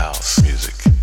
house music.